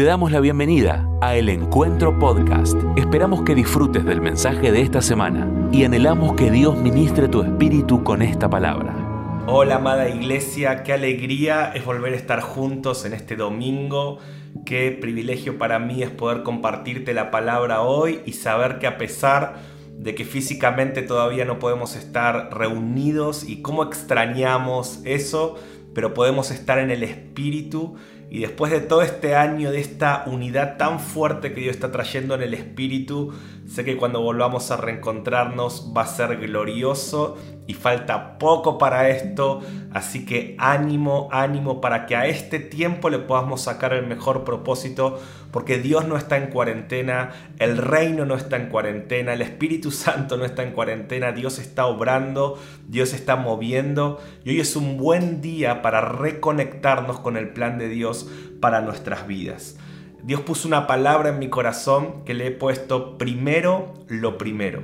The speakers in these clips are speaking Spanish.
Te damos la bienvenida a El Encuentro Podcast. Esperamos que disfrutes del mensaje de esta semana y anhelamos que Dios ministre tu espíritu con esta palabra. Hola amada iglesia, qué alegría es volver a estar juntos en este domingo. Qué privilegio para mí es poder compartirte la palabra hoy y saber que a pesar de que físicamente todavía no podemos estar reunidos y cómo extrañamos eso, pero podemos estar en el espíritu y después de todo este año, de esta unidad tan fuerte que Dios está trayendo en el Espíritu, sé que cuando volvamos a reencontrarnos va a ser glorioso y falta poco para esto. Así que ánimo, ánimo para que a este tiempo le podamos sacar el mejor propósito, porque Dios no está en cuarentena, el reino no está en cuarentena, el Espíritu Santo no está en cuarentena, Dios está obrando, Dios está moviendo y hoy es un buen día para reconectarnos con el plan de Dios para nuestras vidas. Dios puso una palabra en mi corazón que le he puesto primero lo primero.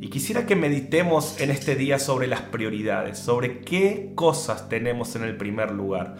Y quisiera que meditemos en este día sobre las prioridades, sobre qué cosas tenemos en el primer lugar.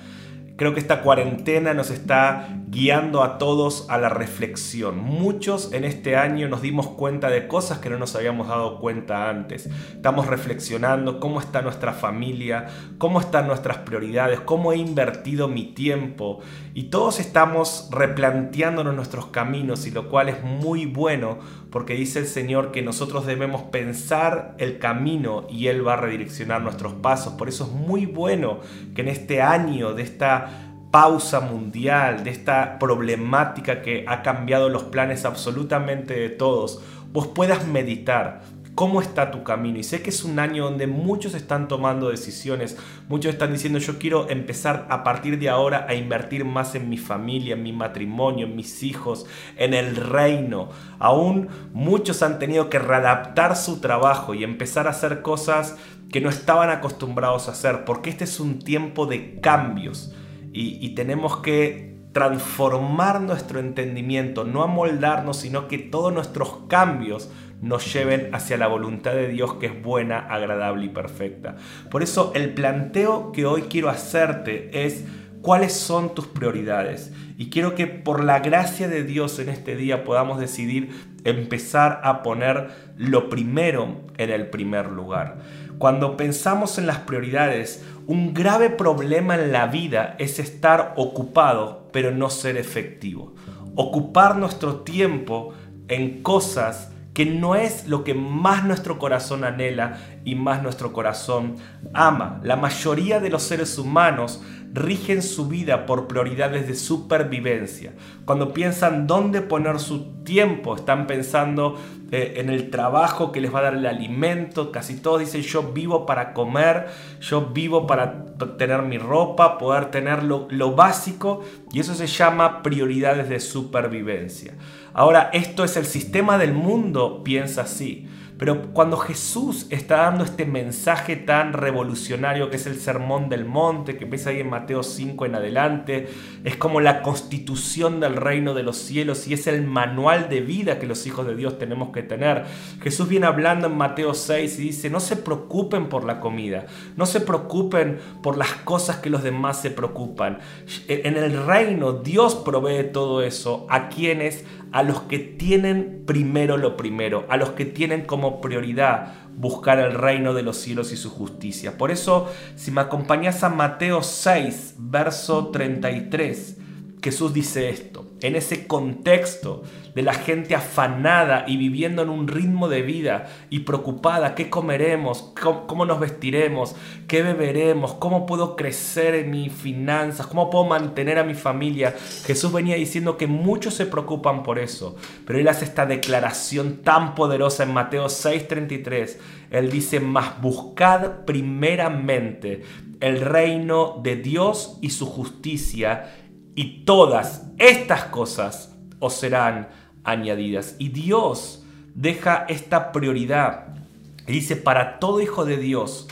Creo que esta cuarentena nos está guiando a todos a la reflexión. Muchos en este año nos dimos cuenta de cosas que no nos habíamos dado cuenta antes. Estamos reflexionando cómo está nuestra familia, cómo están nuestras prioridades, cómo he invertido mi tiempo. Y todos estamos replanteándonos nuestros caminos y lo cual es muy bueno porque dice el Señor que nosotros debemos pensar el camino y Él va a redireccionar nuestros pasos. Por eso es muy bueno que en este año de esta pausa mundial, de esta problemática que ha cambiado los planes absolutamente de todos, vos puedas meditar, cómo está tu camino. Y sé que es un año donde muchos están tomando decisiones, muchos están diciendo yo quiero empezar a partir de ahora a invertir más en mi familia, en mi matrimonio, en mis hijos, en el reino. Aún muchos han tenido que readaptar su trabajo y empezar a hacer cosas que no estaban acostumbrados a hacer, porque este es un tiempo de cambios y, tenemos que transformar nuestro entendimiento, no amoldarnos, sino que todos nuestros cambios nos lleven hacia la voluntad de Dios que es buena, agradable y perfecta. Por eso el planteo que hoy quiero hacerte es cuáles son tus prioridades. Y quiero que por la gracia de Dios en este día podamos decidir empezar a poner lo primero en el primer lugar. Cuando pensamos en las prioridades, un grave problema en la vida es estar ocupado pero no ser efectivo. Ocupar nuestro tiempo en cosas que no es lo que más nuestro corazón anhela y más nuestro corazón ama. La mayoría de los seres humanos rigen su vida por prioridades de supervivencia. Cuando piensan dónde poner su tiempo, están pensando eh, en el trabajo que les va a dar el alimento. Casi todos dicen yo vivo para comer, yo vivo para tener mi ropa, poder tener lo, lo básico y eso se llama prioridades de supervivencia. Ahora, esto es el sistema del mundo, piensa así. Pero cuando Jesús está dando este mensaje tan revolucionario que es el Sermón del Monte, que empieza ahí en Mateo 5 en adelante, es como la constitución del reino de los cielos y es el manual de vida que los hijos de Dios tenemos que tener. Jesús viene hablando en Mateo 6 y dice, no se preocupen por la comida, no se preocupen por las cosas que los demás se preocupan. En el reino Dios provee todo eso a quienes a los que tienen primero lo primero, a los que tienen como prioridad buscar el reino de los cielos y su justicia. Por eso, si me acompañas a Mateo 6, verso 33, Jesús dice esto, en ese contexto de la gente afanada y viviendo en un ritmo de vida y preocupada, ¿qué comeremos? ¿Cómo, nos vestiremos? ¿Qué beberemos? ¿Cómo puedo crecer en mis finanzas? ¿Cómo puedo mantener a mi familia? Jesús venía diciendo que muchos se preocupan por eso, pero él hace esta declaración tan poderosa en Mateo 6:33. Él dice, más buscad primeramente el reino de Dios y su justicia y todas estas cosas os serán añadidas. Y Dios deja esta prioridad. Y dice, para todo hijo de Dios,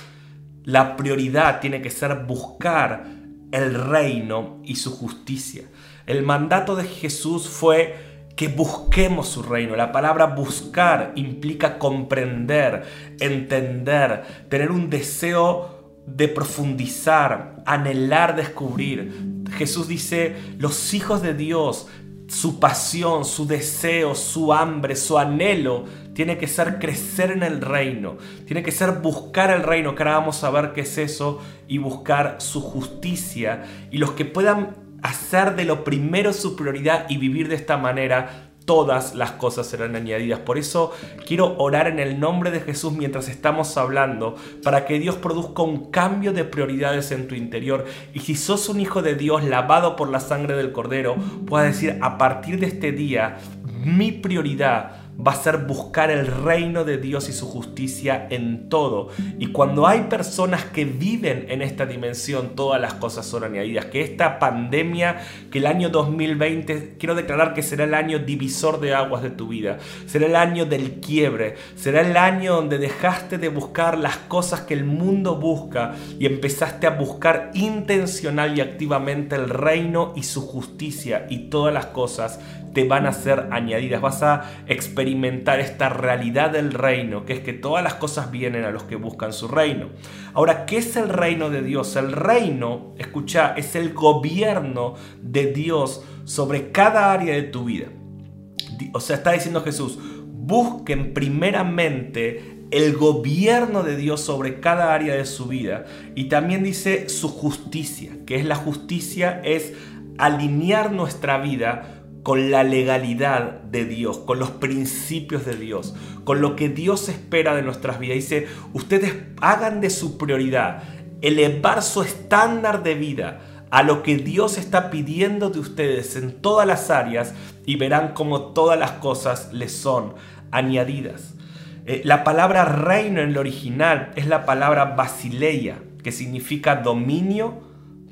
la prioridad tiene que ser buscar el reino y su justicia. El mandato de Jesús fue que busquemos su reino. La palabra buscar implica comprender, entender, tener un deseo de profundizar, anhelar descubrir. Jesús dice, los hijos de Dios su pasión, su deseo, su hambre, su anhelo tiene que ser crecer en el reino, tiene que ser buscar el reino, que ahora vamos a ver qué es eso, y buscar su justicia. Y los que puedan hacer de lo primero su prioridad y vivir de esta manera, todas las cosas serán añadidas. Por eso quiero orar en el nombre de Jesús mientras estamos hablando, para que Dios produzca un cambio de prioridades en tu interior. Y si sos un hijo de Dios lavado por la sangre del Cordero, puedas decir, a partir de este día, mi prioridad va a ser buscar el reino de Dios y su justicia en todo. Y cuando hay personas que viven en esta dimensión, todas las cosas son añadidas. Que esta pandemia, que el año 2020, quiero declarar que será el año divisor de aguas de tu vida. Será el año del quiebre. Será el año donde dejaste de buscar las cosas que el mundo busca y empezaste a buscar intencional y activamente el reino y su justicia y todas las cosas te van a ser añadidas. Vas a experimentar esta realidad del reino, que es que todas las cosas vienen a los que buscan su reino. Ahora, ¿qué es el reino de Dios? El reino, escucha, es el gobierno de Dios sobre cada área de tu vida. O sea, está diciendo Jesús, busquen primeramente el gobierno de Dios sobre cada área de su vida. Y también dice su justicia, que es la justicia, es alinear nuestra vida con la legalidad de Dios, con los principios de Dios, con lo que Dios espera de nuestras vidas. Dice, ustedes hagan de su prioridad elevar su estándar de vida a lo que Dios está pidiendo de ustedes en todas las áreas y verán cómo todas las cosas les son añadidas. Eh, la palabra reino en el original es la palabra basileia, que significa dominio,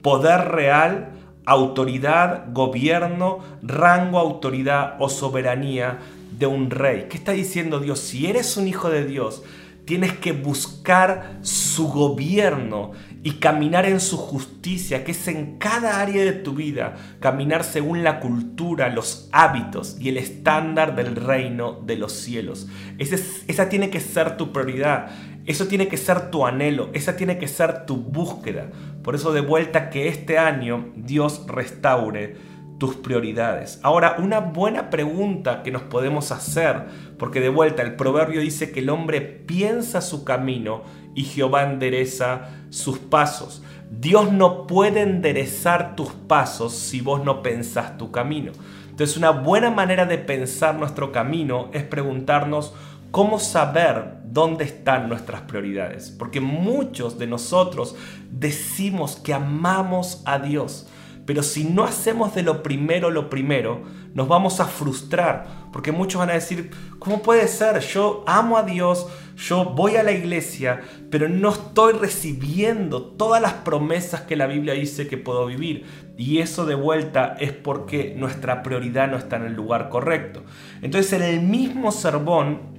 poder real, autoridad, gobierno, rango, autoridad o soberanía de un rey. ¿Qué está diciendo Dios? Si eres un hijo de Dios, tienes que buscar su gobierno y caminar en su justicia, que es en cada área de tu vida, caminar según la cultura, los hábitos y el estándar del reino de los cielos. esa tiene que ser tu prioridad. Eso tiene que ser tu anhelo, esa tiene que ser tu búsqueda. Por eso de vuelta que este año Dios restaure tus prioridades. Ahora, una buena pregunta que nos podemos hacer, porque de vuelta el proverbio dice que el hombre piensa su camino y Jehová endereza sus pasos. Dios no puede enderezar tus pasos si vos no pensás tu camino. Entonces una buena manera de pensar nuestro camino es preguntarnos cómo saber dónde están nuestras prioridades. Porque muchos de nosotros decimos que amamos a Dios, pero si no hacemos de lo primero lo primero, nos vamos a frustrar. Porque muchos van a decir, ¿cómo puede ser? Yo amo a Dios, yo voy a la iglesia, pero no estoy recibiendo todas las promesas que la Biblia dice que puedo vivir. Y eso de vuelta es porque nuestra prioridad no está en el lugar correcto. Entonces en el mismo sermón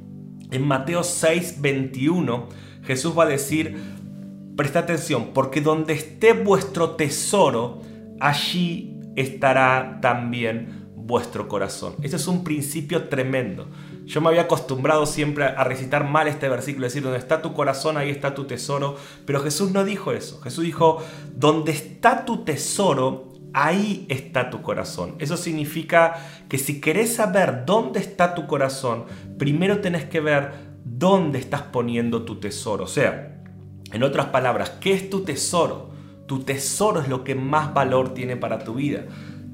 en Mateo 6, 21, Jesús va a decir, presta atención, porque donde esté vuestro tesoro, allí estará también vuestro corazón. Ese es un principio tremendo. Yo me había acostumbrado siempre a recitar mal este versículo, decir, donde está tu corazón, ahí está tu tesoro. Pero Jesús no dijo eso. Jesús dijo, donde está tu tesoro, ahí está tu corazón. Eso significa que si querés saber dónde está tu corazón, primero tenés que ver dónde estás poniendo tu tesoro. O sea, en otras palabras, ¿qué es tu tesoro? Tu tesoro es lo que más valor tiene para tu vida.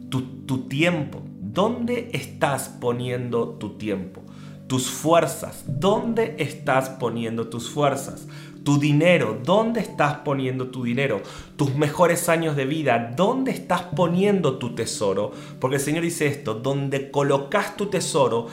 Tu, tu tiempo. ¿Dónde estás poniendo tu tiempo? Tus fuerzas. ¿Dónde estás poniendo tus fuerzas? Tu dinero, ¿dónde estás poniendo tu dinero? Tus mejores años de vida, ¿dónde estás poniendo tu tesoro? Porque el Señor dice esto, donde colocas tu tesoro,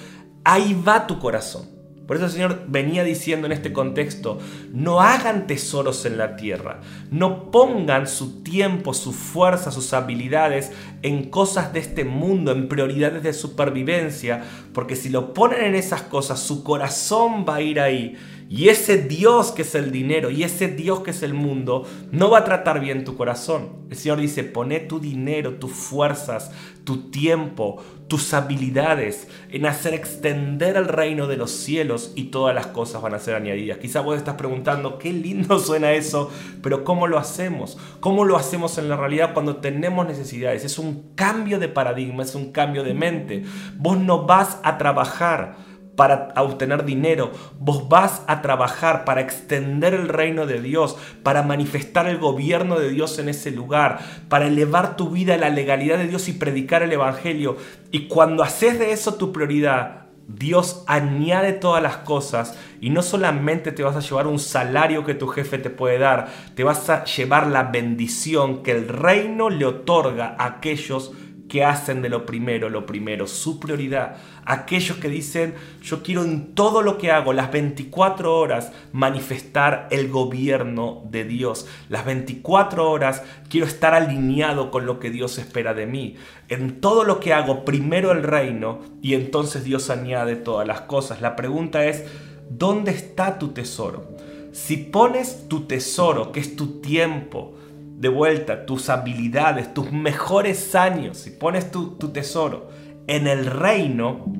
ahí va tu corazón. Por eso el Señor venía diciendo en este contexto, no hagan tesoros en la tierra, no pongan su tiempo, su fuerza, sus habilidades en cosas de este mundo, en prioridades de supervivencia, porque si lo ponen en esas cosas, su corazón va a ir ahí y ese Dios que es el dinero y ese Dios que es el mundo no va a tratar bien tu corazón. El Señor dice, pone tu dinero, tus fuerzas, tu tiempo, tus habilidades en hacer extender el reino de los cielos y todas las cosas van a ser añadidas. Quizá vos estás preguntando, qué lindo suena eso, pero ¿cómo lo hacemos? ¿Cómo lo hacemos en la realidad cuando tenemos necesidades? Es un un cambio de paradigma, es un cambio de mente. Vos no vas a trabajar para obtener dinero, vos vas a trabajar para extender el reino de Dios, para manifestar el gobierno de Dios en ese lugar, para elevar tu vida a la legalidad de Dios y predicar el Evangelio. Y cuando haces de eso tu prioridad, Dios añade todas las cosas y no solamente te vas a llevar un salario que tu jefe te puede dar, te vas a llevar la bendición que el reino le otorga a aquellos que hacen de lo primero lo primero, su prioridad. Aquellos que dicen, yo quiero en todo lo que hago, las 24 horas, manifestar el gobierno de Dios. Las 24 horas quiero estar alineado con lo que Dios espera de mí. En todo lo que hago, primero el reino y entonces Dios añade todas las cosas. La pregunta es, ¿dónde está tu tesoro? Si pones tu tesoro, que es tu tiempo, de vuelta tus habilidades, tus mejores años, si pones tu, tesoro en el reino,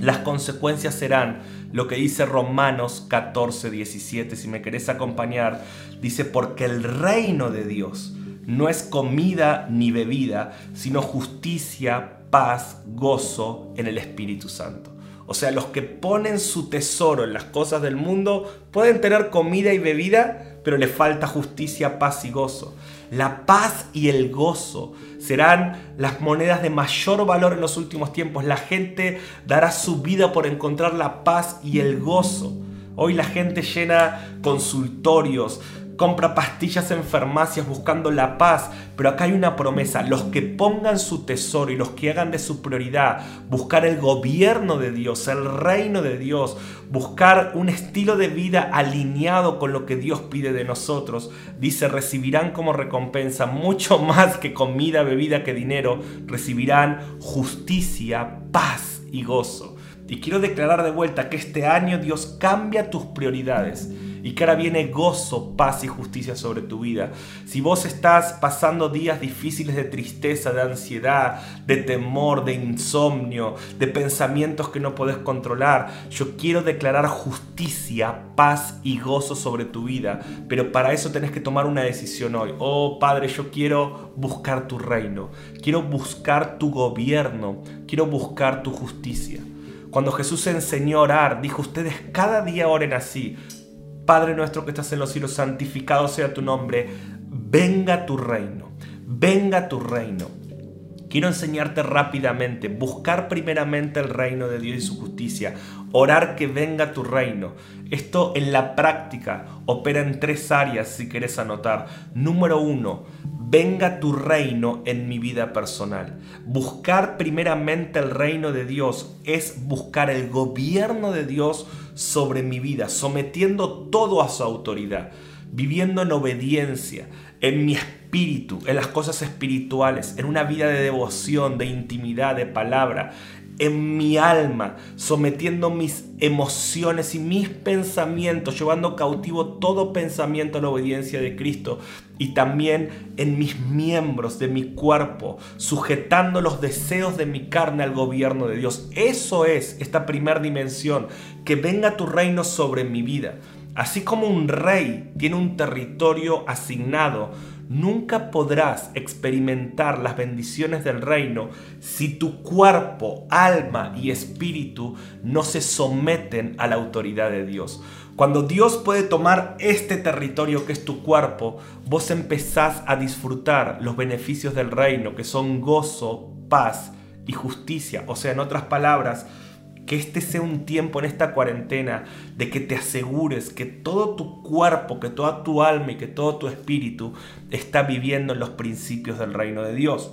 las consecuencias serán lo que dice Romanos 14, 17. Si me querés acompañar, dice, porque el reino de Dios no es comida ni bebida, sino justicia, paz, gozo en el Espíritu Santo. O sea, los que ponen su tesoro en las cosas del mundo pueden tener comida y bebida, pero le falta justicia, paz y gozo. La paz y el gozo serán las monedas de mayor valor en los últimos tiempos. La gente dará su vida por encontrar la paz y el gozo. Hoy la gente llena consultorios, compra pastillas en farmacias buscando la paz, pero acá hay una promesa, los que pongan su tesoro y los que hagan de su prioridad buscar el gobierno de Dios, el reino de Dios, buscar un estilo de vida alineado con lo que Dios pide de nosotros, dice, recibirán como recompensa mucho más que comida, bebida, que dinero, recibirán justicia, paz y gozo. Y quiero declarar de vuelta que este año Dios cambia tus prioridades y que ahora viene gozo, paz y justicia sobre tu vida. Si vos estás pasando días difíciles de tristeza, de ansiedad, de temor, de insomnio, de pensamientos que no podés controlar, yo quiero declarar justicia, paz y gozo sobre tu vida. Pero para eso tenés que tomar una decisión hoy. Oh Padre, yo quiero buscar tu reino, quiero buscar tu gobierno, quiero buscar tu justicia. Cuando Jesús enseñó a orar, dijo, ustedes cada día oren así. Padre nuestro que estás en los cielos, santificado sea tu nombre, venga tu reino, venga tu reino. Quiero enseñarte rápidamente, buscar primeramente el reino de Dios y su justicia, orar que venga tu reino. Esto en la práctica opera en tres áreas si quieres anotar. Número uno, venga tu reino en mi vida personal. Buscar primeramente el reino de Dios es buscar el gobierno de Dios sobre mi vida, sometiendo todo a su autoridad, viviendo en obediencia, en mi espíritu, en las cosas espirituales, en una vida de devoción, de intimidad, de palabra, en mi alma, sometiendo mis emociones y mis pensamientos, llevando cautivo todo pensamiento a la obediencia de Cristo y también en mis miembros de mi cuerpo, sujetando los deseos de mi carne al gobierno de Dios. Eso es esta primera dimensión, que venga tu reino sobre mi vida. Así como un rey tiene un territorio asignado, nunca podrás experimentar las bendiciones del reino si tu cuerpo, alma y espíritu no se someten a la autoridad de Dios. Cuando Dios puede tomar este territorio que es tu cuerpo, vos empezás a disfrutar los beneficios del reino, que son gozo, paz y justicia. O sea, en otras palabras, que este sea un tiempo en esta cuarentena de que te asegures que todo tu cuerpo, que toda tu alma y que todo tu espíritu está viviendo en los principios del reino de Dios.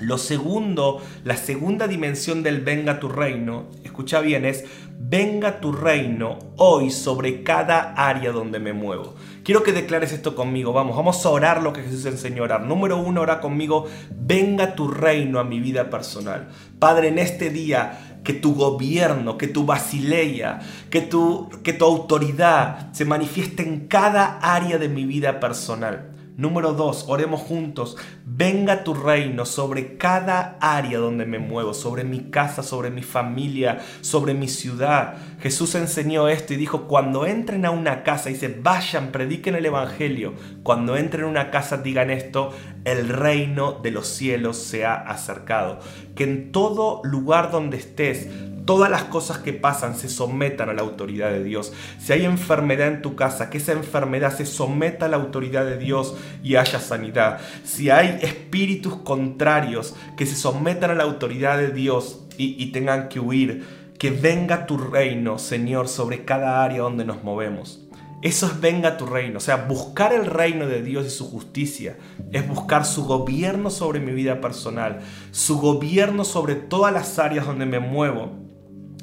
Lo segundo, la segunda dimensión del venga tu reino, escucha bien, es venga tu reino hoy sobre cada área donde me muevo. Quiero que declares esto conmigo, vamos, vamos a orar lo que Jesús enseñó a orar. Número uno, ora conmigo, venga tu reino a mi vida personal. Padre, en este día que tu gobierno, que tu basileia, que tu, que tu autoridad se manifieste en cada área de mi vida personal. Número dos, oremos juntos. Venga tu reino sobre cada área donde me muevo, sobre mi casa, sobre mi familia, sobre mi ciudad. Jesús enseñó esto y dijo, cuando entren a una casa, dice, vayan, prediquen el Evangelio. Cuando entren a una casa, digan esto, el reino de los cielos se ha acercado. Que en todo lugar donde estés, todas las cosas que pasan se sometan a la autoridad de Dios. Si hay enfermedad en tu casa, que esa enfermedad se someta a la autoridad de Dios y haya sanidad. Si hay espíritus contrarios que se sometan a la autoridad de Dios y, y tengan que huir, que venga tu reino, Señor, sobre cada área donde nos movemos. Eso es venga tu reino. O sea, buscar el reino de Dios y su justicia es buscar su gobierno sobre mi vida personal, su gobierno sobre todas las áreas donde me muevo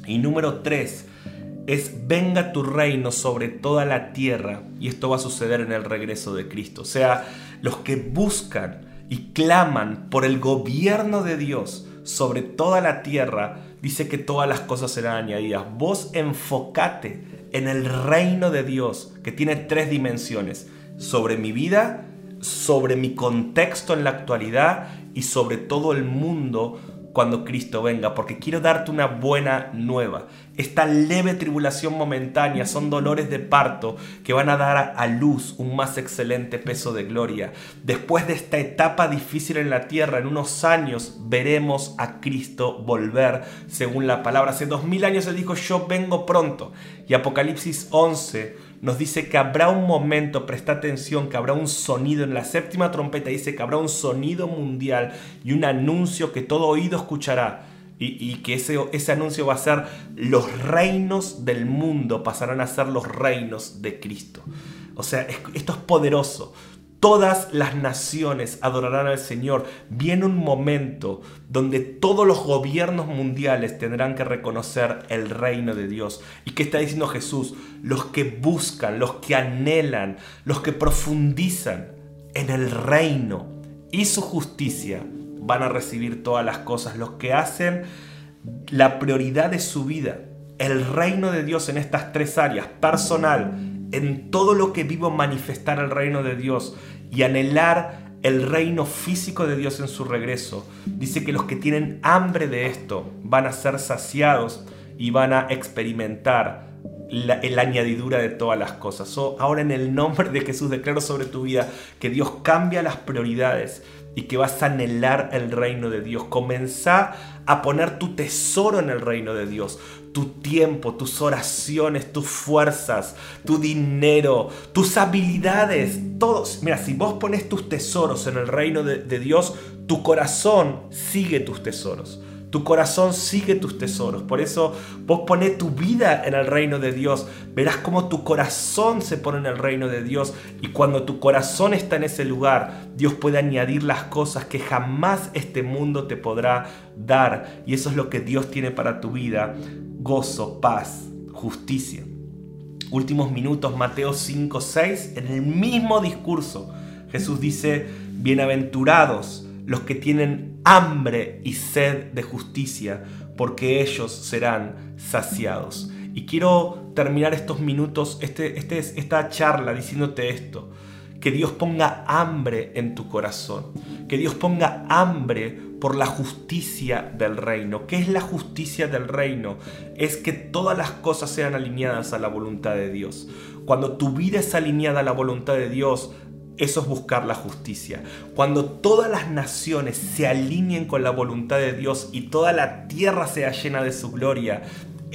y número tres es venga tu reino sobre toda la tierra y esto va a suceder en el regreso de Cristo. O sea, los que buscan y claman por el gobierno de Dios sobre toda la tierra, dice que todas las cosas serán añadidas. Vos enfocate en el reino de Dios que tiene tres dimensiones, sobre mi vida, sobre mi contexto en la actualidad y sobre todo el mundo cuando Cristo venga, porque quiero darte una buena nueva. Esta leve tribulación momentánea son dolores de parto que van a dar a luz un más excelente peso de gloria. Después de esta etapa difícil en la tierra, en unos años veremos a Cristo volver, según la palabra. Hace dos mil años Él dijo, yo vengo pronto. Y Apocalipsis 11 nos dice que habrá un momento, presta atención, que habrá un sonido en la séptima trompeta, dice que habrá un sonido mundial y un anuncio que todo oído escuchará. Y, que ese, ese anuncio va a ser los reinos del mundo pasarán a ser los reinos de Cristo. O sea, esto es poderoso. Todas las naciones adorarán al Señor. Viene un momento donde todos los gobiernos mundiales tendrán que reconocer el reino de Dios. ¿Y qué está diciendo Jesús? Los que buscan, los que anhelan, los que profundizan en el reino y su justicia van a recibir todas las cosas. Los que hacen la prioridad de su vida, el reino de Dios en estas tres áreas, personal, en todo lo que vivo manifestar el reino de Dios y anhelar el reino físico de Dios en su regreso. Dice que los que tienen hambre de esto van a ser saciados y van a experimentar la, añadidura de todas las cosas. ahora en el nombre de Jesús declaro sobre tu vida que Dios cambia las prioridades y que vas a anhelar el reino de Dios. Comenzá a poner tu tesoro en el reino de Dios tu tiempo, tus oraciones, tus fuerzas, tu dinero, tus habilidades, todos. Mira, si vos pones tus tesoros en el reino de, Dios, tu corazón sigue tus tesoros. Tu corazón sigue tus tesoros. Por eso vos pones tu vida en el reino de Dios. Verás cómo tu corazón se pone en el reino de Dios. Y cuando tu corazón está en ese lugar, Dios puede añadir las cosas que jamás este mundo te podrá dar. Y eso es lo que Dios tiene para tu vida. Gozo, paz, justicia. Últimos minutos, Mateo 5, 6. En el mismo discurso, Jesús dice, bienaventurados los que tienen hambre y sed de justicia, porque ellos serán saciados. Y quiero terminar estos minutos, este, este, esta charla diciéndote esto, que Dios ponga hambre en tu corazón, que Dios ponga hambre por la justicia del reino. ¿Qué es la justicia del reino? Es que todas las cosas sean alineadas a la voluntad de Dios. Cuando tu vida es alineada a la voluntad de Dios, eso es buscar la justicia. Cuando todas las naciones se alineen con la voluntad de Dios y toda la tierra sea llena de su gloria,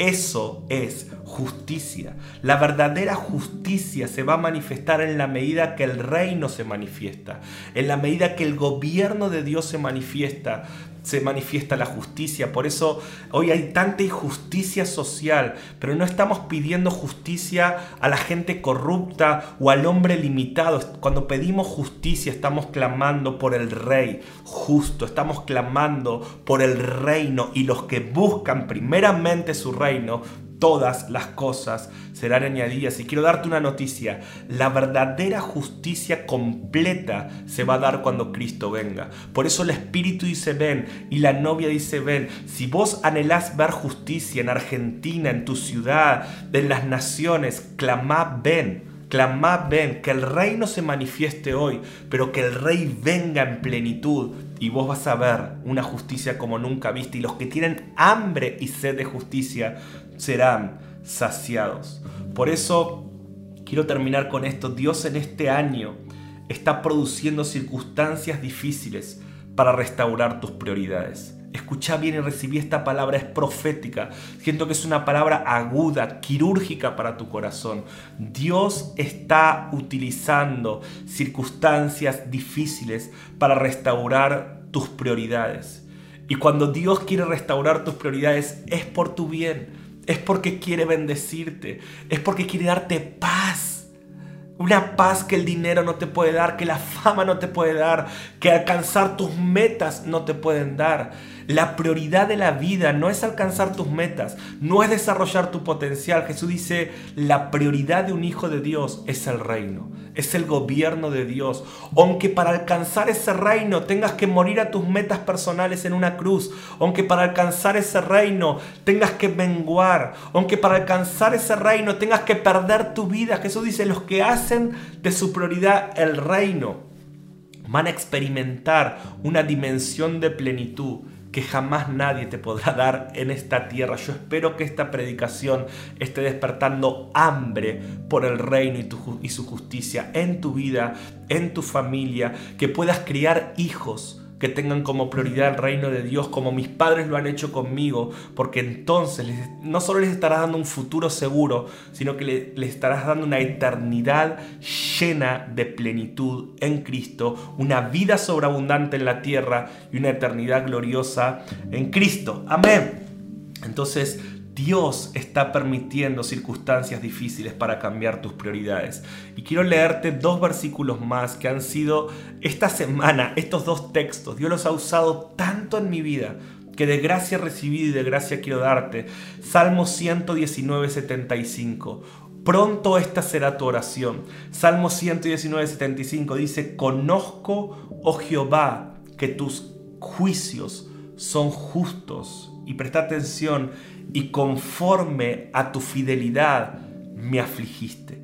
eso es justicia. La verdadera justicia se va a manifestar en la medida que el reino se manifiesta, en la medida que el gobierno de Dios se manifiesta se manifiesta la justicia. Por eso hoy hay tanta injusticia social, pero no estamos pidiendo justicia a la gente corrupta o al hombre limitado. Cuando pedimos justicia estamos clamando por el rey justo, estamos clamando por el reino y los que buscan primeramente su reino todas las cosas serán añadidas. Y quiero darte una noticia, la verdadera justicia completa se va a dar cuando Cristo venga. Por eso el Espíritu dice ven y la novia dice ven. Si vos anhelás ver justicia en Argentina, en tu ciudad, en las naciones, clamá ven. Clamad, ven, que el reino se manifieste hoy, pero que el rey venga en plenitud y vos vas a ver una justicia como nunca viste y los que tienen hambre y sed de justicia serán saciados. Por eso quiero terminar con esto. Dios en este año está produciendo circunstancias difíciles para restaurar tus prioridades. Escucha bien y recibí esta palabra, es profética. Siento que es una palabra aguda, quirúrgica para tu corazón. Dios está utilizando circunstancias difíciles para restaurar tus prioridades. Y cuando Dios quiere restaurar tus prioridades es por tu bien, es porque quiere bendecirte, es porque quiere darte paz una paz que el dinero no te puede dar, que la fama no te puede dar, que alcanzar tus metas no te pueden dar. La prioridad de la vida no es alcanzar tus metas, no es desarrollar tu potencial. Jesús dice, la prioridad de un hijo de Dios es el reino, es el gobierno de Dios. Aunque para alcanzar ese reino tengas que morir a tus metas personales en una cruz, aunque para alcanzar ese reino tengas que menguar, aunque para alcanzar ese reino tengas que perder tu vida. Jesús dice, los que hacen de su prioridad el reino van a experimentar una dimensión de plenitud que jamás nadie te podrá dar en esta tierra. Yo espero que esta predicación esté despertando hambre por el reino y, y, su justicia en tu vida, en tu familia, que puedas criar hijos que tengan como prioridad el reino de Dios, como mis padres lo han hecho conmigo, porque entonces no solo les estarás dando un futuro seguro, sino que les estarás dando una eternidad llena de plenitud en Cristo, una vida sobreabundante en la tierra y una eternidad gloriosa en Cristo. Amén. Entonces, Dios está permitiendo circunstancias difíciles para cambiar tus prioridades. Y quiero leerte dos versículos más que han sido esta semana, estos dos textos. Dios los ha usado tanto en mi vida que de gracia recibí y de gracia quiero darte. Salmo 119, 75. Pronto esta será tu oración. Salmo 119, 75 dice, conozco, oh Jehová, que tus juicios son justos. Y presta atención, y conforme a tu fidelidad me afligiste.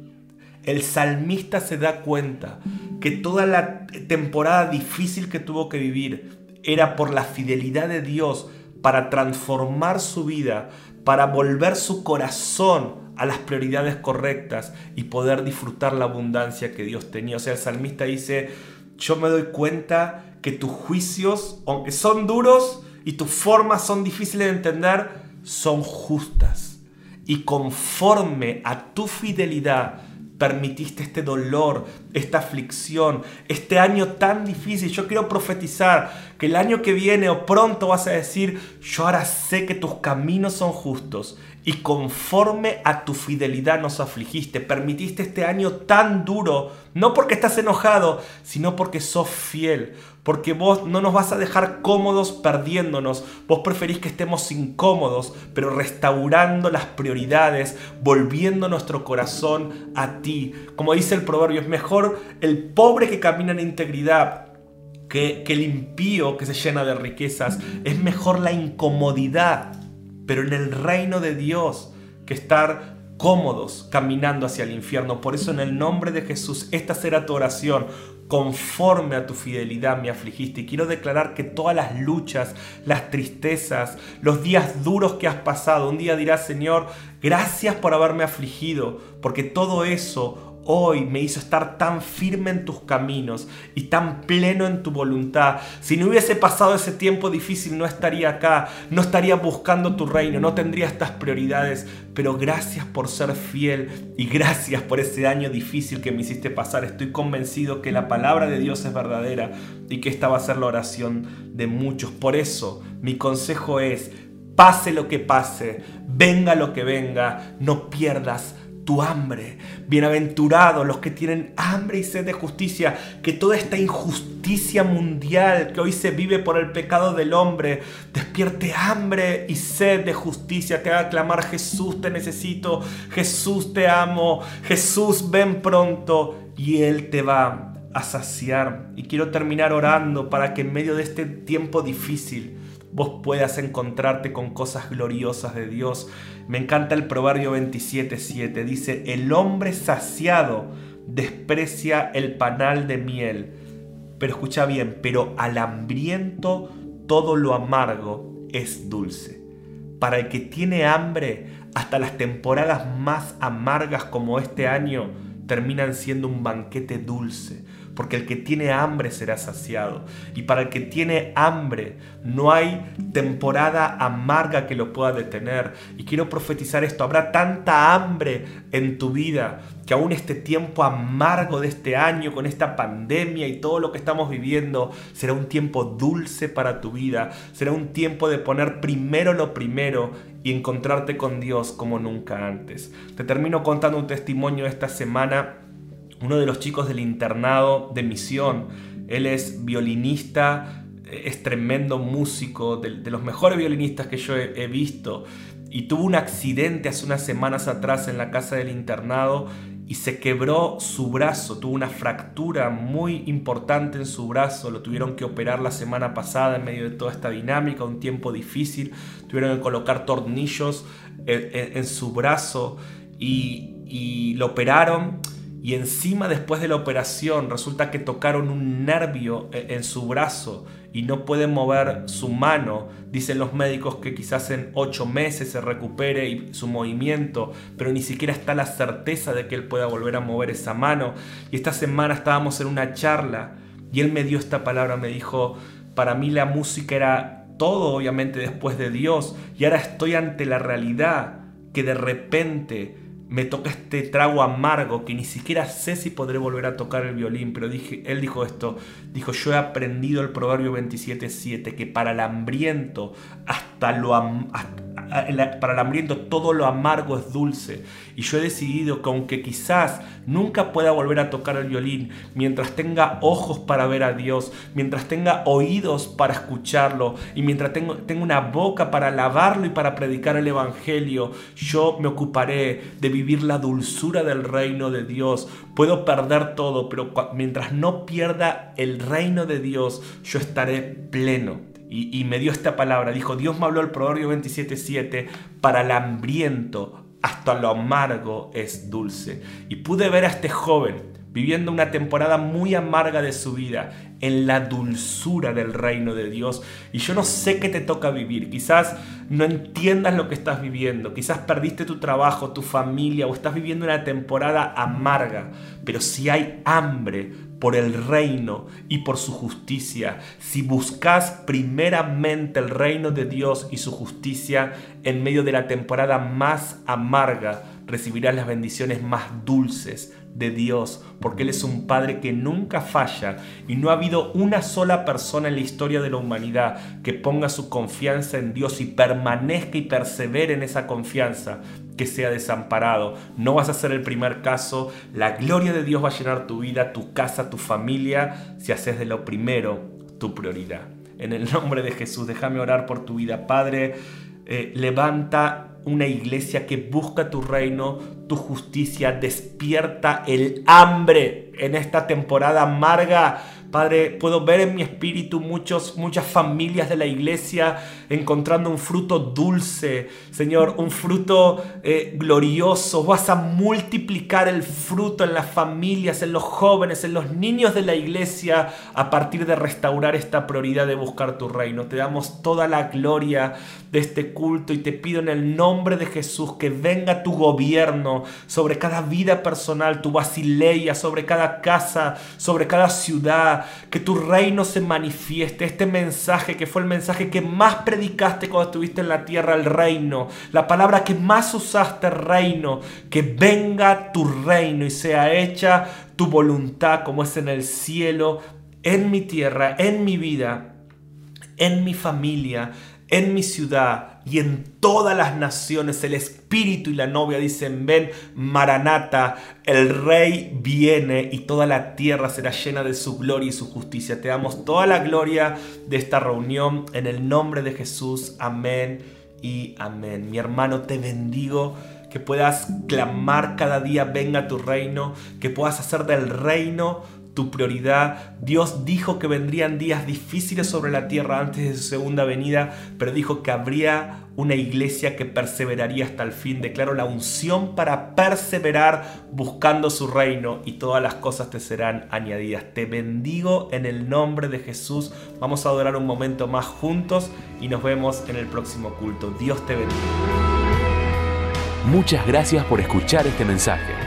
El salmista se da cuenta que toda la temporada difícil que tuvo que vivir era por la fidelidad de Dios para transformar su vida, para volver su corazón a las prioridades correctas y poder disfrutar la abundancia que Dios tenía. O sea, el salmista dice, yo me doy cuenta que tus juicios, aunque son duros y tus formas son difíciles de entender, son justas y conforme a tu fidelidad permitiste este dolor, esta aflicción, este año tan difícil. Yo quiero profetizar que el año que viene o pronto vas a decir, yo ahora sé que tus caminos son justos y conforme a tu fidelidad nos afligiste, permitiste este año tan duro, no porque estás enojado, sino porque sos fiel, porque vos no nos vas a dejar cómodos perdiéndonos, vos preferís que estemos incómodos, pero restaurando las prioridades, volviendo nuestro corazón a ti. Como dice el proverbio, es mejor el pobre que camina en integridad que, que el impío que se llena de riquezas, es mejor la incomodidad pero en el reino de Dios que estar cómodos caminando hacia el infierno. Por eso en el nombre de Jesús, esta será tu oración. Conforme a tu fidelidad me afligiste. Y quiero declarar que todas las luchas, las tristezas, los días duros que has pasado, un día dirás, Señor, gracias por haberme afligido, porque todo eso hoy me hizo estar tan firme en tus caminos y tan pleno en tu voluntad. Si no hubiese pasado ese tiempo difícil, no estaría acá, no estaría buscando tu reino, no tendría estas prioridades. Pero gracias por ser fiel y gracias por ese año difícil que me hiciste pasar. Estoy convencido que la palabra de Dios es verdadera y que esta va a ser la oración de muchos. Por eso mi consejo es, pase lo que pase, venga lo que venga, no pierdas tu hambre. Bienaventurados los que tienen hambre y sed de justicia, que toda esta injusticia mundial que hoy se vive por el pecado del hombre, despierte hambre y sed de justicia, te haga clamar Jesús te necesito, Jesús te amo, Jesús ven pronto y Él te va a saciar. Y quiero terminar orando para que en medio de este tiempo difícil, vos puedas encontrarte con cosas gloriosas de Dios. Me encanta el Proverbio 27.7. Dice, el hombre saciado desprecia el panal de miel. Pero escucha bien, pero al hambriento todo lo amargo es dulce. Para el que tiene hambre, hasta las temporadas más amargas como este año terminan siendo un banquete dulce porque el que tiene hambre será saciado. Y para el que tiene hambre no hay temporada amarga que lo pueda detener. Y quiero profetizar esto, habrá tanta hambre en tu vida que aún este tiempo amargo de este año, con esta pandemia y todo lo que estamos viviendo, será un tiempo dulce para tu vida, será un tiempo de poner primero lo primero y encontrarte con Dios como nunca antes. Te termino contando un testimonio esta semana uno de los chicos del internado de misión. Él es violinista, es tremendo músico, de, los mejores violinistas que yo he, visto. Y tuvo un accidente hace unas semanas atrás en la casa del internado y se quebró su brazo, tuvo una fractura muy importante en su brazo, lo tuvieron que operar la semana pasada en medio de toda esta dinámica, un tiempo difícil, tuvieron que colocar tornillos en, su brazo y, y lo operaron y encima después de la operación resulta que tocaron un nervio e-, en su brazo y no puede mover su mano. Dicen los médicos que quizás en ocho meses se recupere su movimiento, pero ni siquiera está la certeza de que él pueda volver a mover esa mano. Y esta semana estábamos en una charla y él me dio esta palabra, me dijo, para mí la música era todo obviamente después de Dios y ahora estoy ante la realidad que de repente me toca este trago amargo que ni siquiera sé si podré volver a tocar el violín, pero dije, él dijo esto, dijo, yo he aprendido el Proverbio 27.7, que para el hambriento, hasta lo, para el hambriento todo lo amargo es dulce. Y yo he decidido que aunque quizás nunca pueda volver a tocar el violín, mientras tenga ojos para ver a Dios, mientras tenga oídos para escucharlo y mientras tengo, tenga una boca para alabarlo y para predicar el Evangelio, yo me ocuparé de vivir la dulzura del reino de Dios. Puedo perder todo, pero mientras no pierda el reino de Dios, yo estaré pleno y, me dio esta palabra. Dijo, Dios me habló el Proverbio 27.7, para el hambriento hasta lo amargo es dulce. Y pude ver a este joven viviendo una temporada muy amarga de su vida en la dulzura del reino de Dios. Y yo no sé qué te toca vivir. Quizás no entiendas lo que estás viviendo. Quizás perdiste tu trabajo, tu familia o estás viviendo una temporada amarga. Pero si hay hambre por el reino y por su justicia, si buscas primeramente el reino de Dios y su justicia en medio de la temporada más amarga, recibirás las bendiciones más dulces de Dios, porque Él es un Padre que nunca falla y no ha habido una sola persona en la historia de la humanidad que ponga su confianza en Dios y permanezca y persevere en esa confianza que sea desamparado. No vas a ser el primer caso. La gloria de Dios va a llenar tu vida, tu casa, tu familia, si haces de lo primero tu prioridad. En el nombre de Jesús, déjame orar por tu vida, Padre. Eh, levanta una iglesia que busca tu reino, tu justicia, despierta el hambre en esta temporada amarga Padre, puedo ver en mi espíritu muchos, muchas familias de la iglesia encontrando un fruto dulce, Señor, un fruto eh, glorioso. Vas a multiplicar el fruto en las familias, en los jóvenes, en los niños de la iglesia a partir de restaurar esta prioridad de buscar tu reino. Te damos toda la gloria de este culto y te pido en el nombre de Jesús que venga tu gobierno sobre cada vida personal, tu basileia, sobre cada casa, sobre cada ciudad que tu reino se manifieste. Este mensaje que fue el mensaje que más predicaste cuando estuviste en la tierra, el reino. La palabra que más usaste, reino. Que venga tu reino y sea hecha tu voluntad como es en el cielo, en mi tierra, en mi vida, en mi familia, en mi ciudad y en todas las naciones. El Espíritu y la novia dicen, ven, Maranata, el Rey viene y toda la tierra será llena de su gloria y su justicia. Te damos toda la gloria de esta reunión en el nombre de Jesús. Amén y amén. Mi hermano, te bendigo. Que puedas clamar cada día, venga tu reino, que puedas hacer del reino tu prioridad. Dios dijo que vendrían días difíciles sobre la tierra antes de su segunda venida, pero dijo que habría una iglesia que perseveraría hasta el fin. Declaro la unción para perseverar buscando su reino y todas las cosas te serán añadidas. Te bendigo en el nombre de Jesús. Vamos a adorar un momento más juntos y nos vemos en el próximo culto. Dios te bendiga. Muchas gracias por escuchar este mensaje.